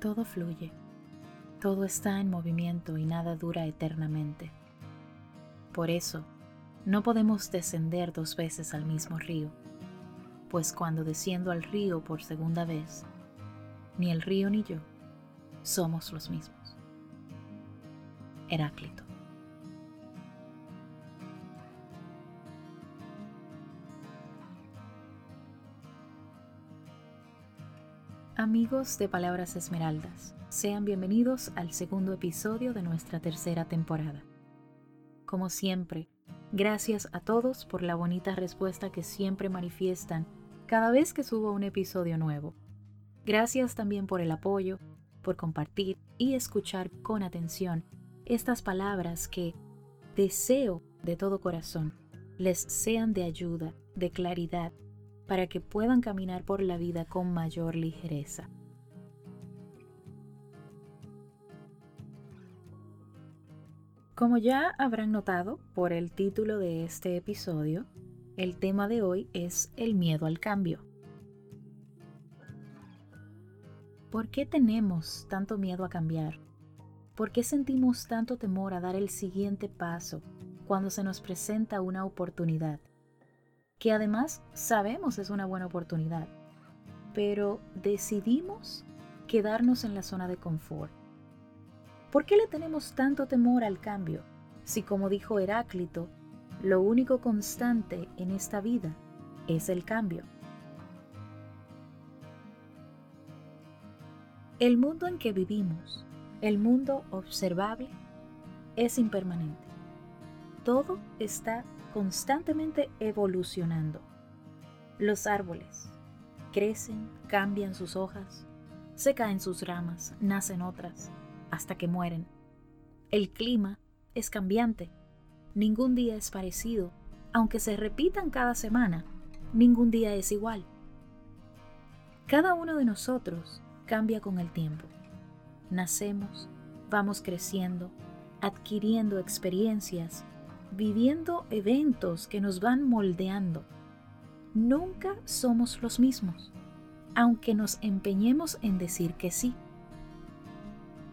Todo fluye, todo está en movimiento y nada dura eternamente. Por eso, no podemos descender dos veces al mismo río, pues cuando desciendo al río por segunda vez, ni el río ni yo somos los mismos. Heráclito. Amigos de Palabras Esmeraldas, sean bienvenidos al segundo episodio de nuestra tercera temporada. Como siempre, gracias a todos por la bonita respuesta que siempre manifiestan cada vez que subo un episodio nuevo. Gracias también por el apoyo, por compartir y escuchar con atención estas palabras que deseo de todo corazón les sean de ayuda, de claridad para que puedan caminar por la vida con mayor ligereza. Como ya habrán notado por el título de este episodio, el tema de hoy es el miedo al cambio. ¿Por qué tenemos tanto miedo a cambiar? ¿Por qué sentimos tanto temor a dar el siguiente paso cuando se nos presenta una oportunidad? Que además sabemos es una buena oportunidad, pero decidimos quedarnos en la zona de confort. ¿Por qué le tenemos tanto temor al cambio si, como dijo Heráclito, lo único constante en esta vida es el cambio? El mundo en que vivimos, el mundo observable, es impermanente. Todo está constantemente evolucionando. Los árboles crecen, cambian sus hojas, se caen sus ramas, nacen otras, hasta que mueren. El clima es cambiante, ningún día es parecido, aunque se repitan cada semana, ningún día es igual. Cada uno de nosotros cambia con el tiempo. Nacemos, vamos creciendo, adquiriendo experiencias, viviendo eventos que nos van moldeando. Nunca somos los mismos, aunque nos empeñemos en decir que sí.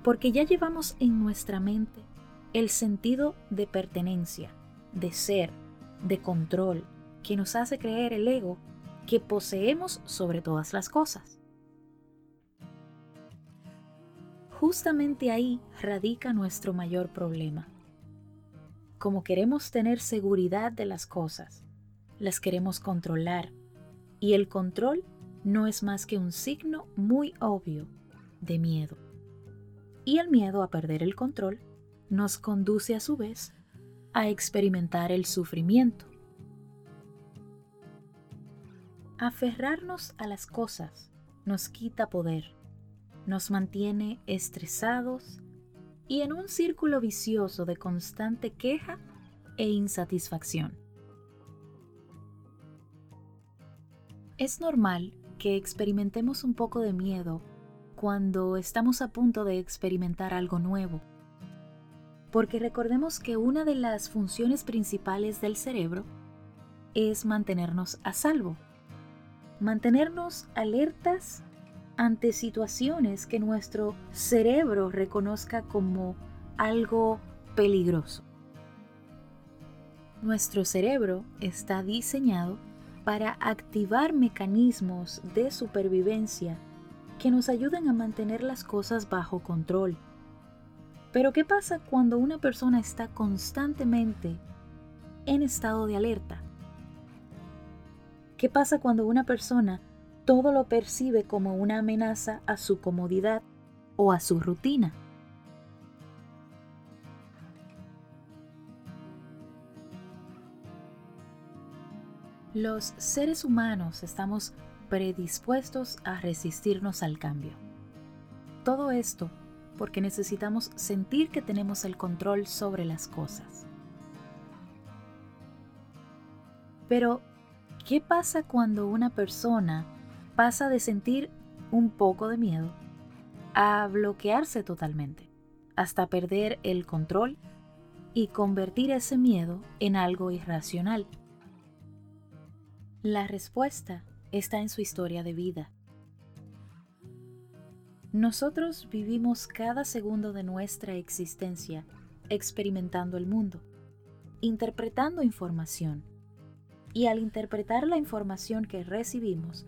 Porque ya llevamos en nuestra mente el sentido de pertenencia, de ser, de control, que nos hace creer el ego que poseemos sobre todas las cosas. Justamente ahí radica nuestro mayor problema como queremos tener seguridad de las cosas, las queremos controlar, y el control no es más que un signo muy obvio de miedo. Y el miedo a perder el control nos conduce a su vez a experimentar el sufrimiento. Aferrarnos a las cosas nos quita poder, nos mantiene estresados y en un círculo vicioso de constante queja e insatisfacción. Es normal que experimentemos un poco de miedo cuando estamos a punto de experimentar algo nuevo, porque recordemos que una de las funciones principales del cerebro es mantenernos a salvo, mantenernos alertas ante situaciones que nuestro cerebro reconozca como algo peligroso. Nuestro cerebro está diseñado para activar mecanismos de supervivencia que nos ayuden a mantener las cosas bajo control. Pero ¿qué pasa cuando una persona está constantemente en estado de alerta? ¿Qué pasa cuando una persona todo lo percibe como una amenaza a su comodidad o a su rutina. Los seres humanos estamos predispuestos a resistirnos al cambio. Todo esto porque necesitamos sentir que tenemos el control sobre las cosas. Pero, ¿qué pasa cuando una persona pasa de sentir un poco de miedo a bloquearse totalmente, hasta perder el control y convertir ese miedo en algo irracional. La respuesta está en su historia de vida. Nosotros vivimos cada segundo de nuestra existencia experimentando el mundo, interpretando información. Y al interpretar la información que recibimos,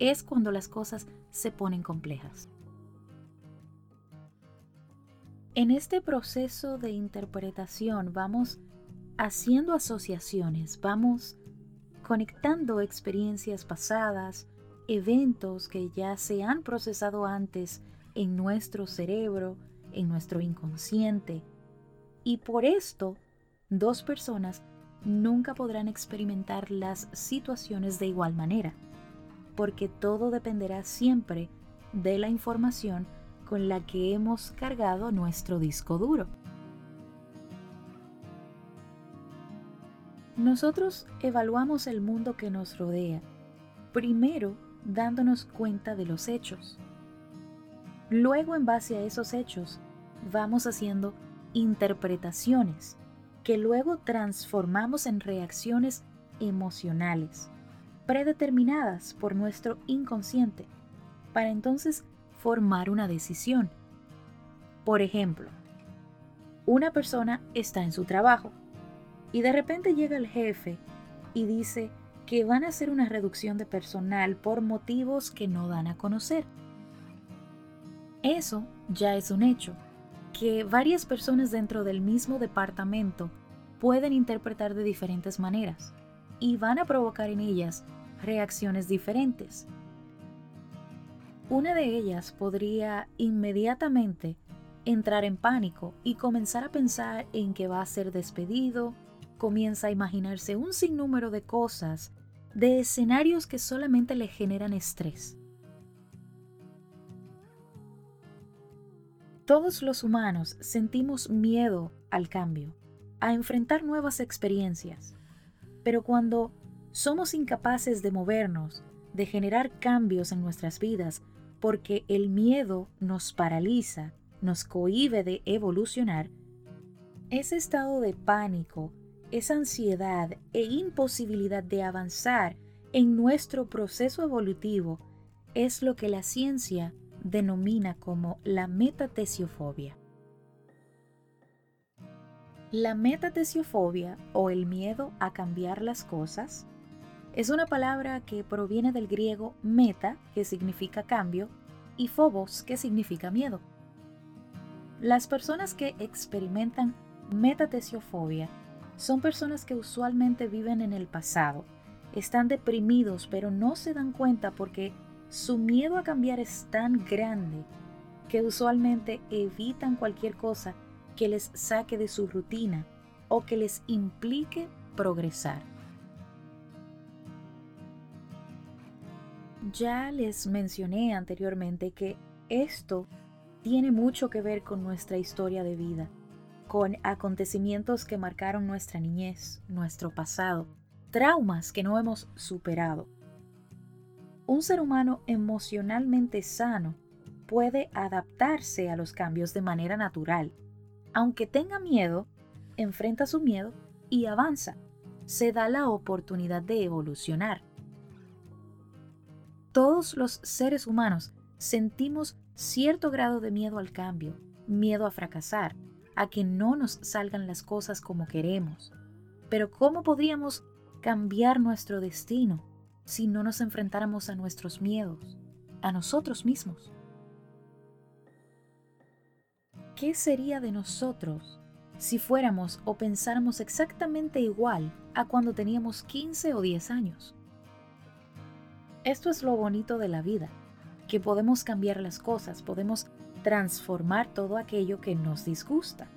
es cuando las cosas se ponen complejas. En este proceso de interpretación vamos haciendo asociaciones, vamos conectando experiencias pasadas, eventos que ya se han procesado antes en nuestro cerebro, en nuestro inconsciente. Y por esto, dos personas nunca podrán experimentar las situaciones de igual manera, porque todo dependerá siempre de la información con la que hemos cargado nuestro disco duro. Nosotros evaluamos el mundo que nos rodea, primero dándonos cuenta de los hechos. Luego, en base a esos hechos, vamos haciendo interpretaciones que luego transformamos en reacciones emocionales, predeterminadas por nuestro inconsciente, para entonces formar una decisión. Por ejemplo, una persona está en su trabajo y de repente llega el jefe y dice que van a hacer una reducción de personal por motivos que no dan a conocer. Eso ya es un hecho, que varias personas dentro del mismo departamento pueden interpretar de diferentes maneras y van a provocar en ellas reacciones diferentes. Una de ellas podría inmediatamente entrar en pánico y comenzar a pensar en que va a ser despedido, comienza a imaginarse un sinnúmero de cosas, de escenarios que solamente le generan estrés. Todos los humanos sentimos miedo al cambio, a enfrentar nuevas experiencias, pero cuando somos incapaces de movernos, de generar cambios en nuestras vidas, porque el miedo nos paraliza, nos cohíbe de evolucionar, ese estado de pánico, esa ansiedad e imposibilidad de avanzar en nuestro proceso evolutivo es lo que la ciencia denomina como la metatesiofobia. La metatesiofobia o el miedo a cambiar las cosas es una palabra que proviene del griego meta, que significa cambio, y phobos, que significa miedo. Las personas que experimentan metatesiofobia son personas que usualmente viven en el pasado, están deprimidos pero no se dan cuenta porque su miedo a cambiar es tan grande que usualmente evitan cualquier cosa que les saque de su rutina o que les implique progresar. Ya les mencioné anteriormente que esto tiene mucho que ver con nuestra historia de vida, con acontecimientos que marcaron nuestra niñez, nuestro pasado, traumas que no hemos superado. Un ser humano emocionalmente sano puede adaptarse a los cambios de manera natural. Aunque tenga miedo, enfrenta su miedo y avanza. Se da la oportunidad de evolucionar todos los seres humanos sentimos cierto grado de miedo al cambio, miedo a fracasar, a que no nos salgan las cosas como queremos. Pero ¿cómo podríamos cambiar nuestro destino si no nos enfrentáramos a nuestros miedos, a nosotros mismos? ¿Qué sería de nosotros si fuéramos o pensáramos exactamente igual a cuando teníamos 15 o 10 años? Esto es lo bonito de la vida, que podemos cambiar las cosas, podemos transformar todo aquello que nos disgusta.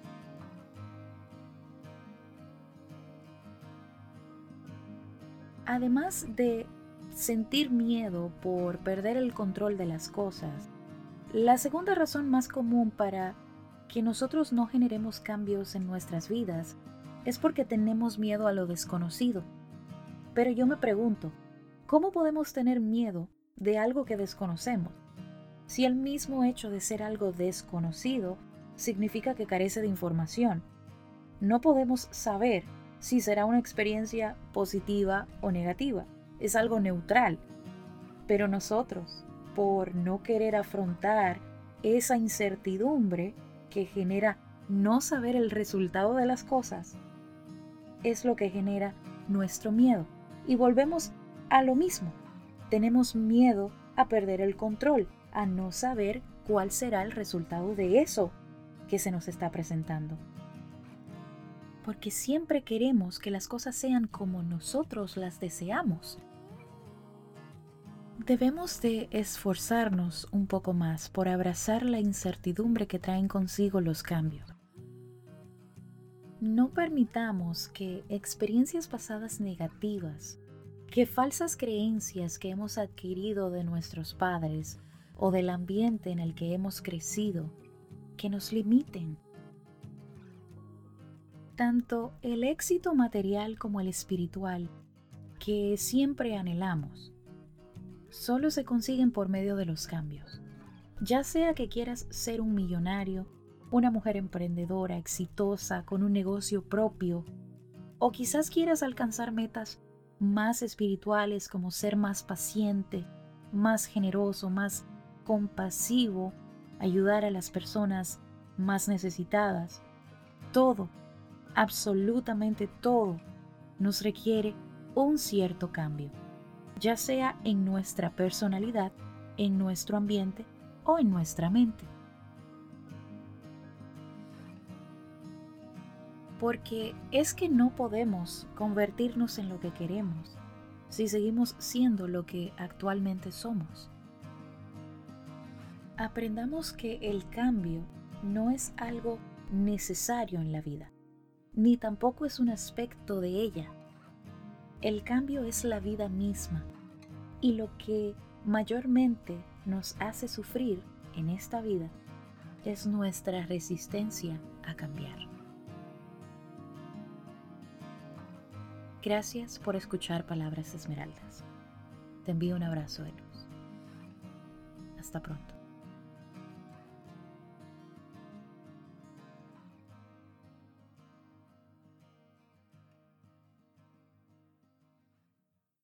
Además de sentir miedo por perder el control de las cosas, la segunda razón más común para que nosotros no generemos cambios en nuestras vidas es porque tenemos miedo a lo desconocido. Pero yo me pregunto, ¿Cómo podemos tener miedo de algo que desconocemos? Si el mismo hecho de ser algo desconocido significa que carece de información. No podemos saber si será una experiencia positiva o negativa. Es algo neutral. Pero nosotros, por no querer afrontar esa incertidumbre que genera no saber el resultado de las cosas es lo que genera nuestro miedo. Y volvemos a lo mismo. Tenemos miedo a perder el control, a no saber cuál será el resultado de eso que se nos está presentando. Porque siempre queremos que las cosas sean como nosotros las deseamos. Debemos de esforzarnos un poco más por abrazar la incertidumbre que traen consigo los cambios. No permitamos que experiencias pasadas negativas, que falsas creencias que hemos adquirido de nuestros padres o del ambiente en el que hemos crecido, que nos limiten. Tanto el éxito material como el espiritual, que siempre anhelamos, solo se consiguen por medio de los cambios. Ya sea que quieras ser un millonario, una mujer emprendedora, exitosa, con un negocio propio, o quizás quieras alcanzar metas más espirituales como ser más paciente, más generoso, más compasivo, ayudar a las personas más necesitadas. Todo, absolutamente todo, nos requiere un cierto cambio, ya sea en nuestra personalidad, en nuestro ambiente o en nuestra mente. porque es que no podemos convertirnos en lo que queremos si seguimos siendo lo que actualmente somos. Aprendamos que el cambio no es algo necesario en la vida, ni tampoco es un aspecto de ella. El cambio es la vida misma y lo que mayormente nos hace sufrir en esta vida es nuestra resistencia a cambiar. Gracias por escuchar Palabras Esmeraldas. Te envío un abrazo de luz. Hasta pronto.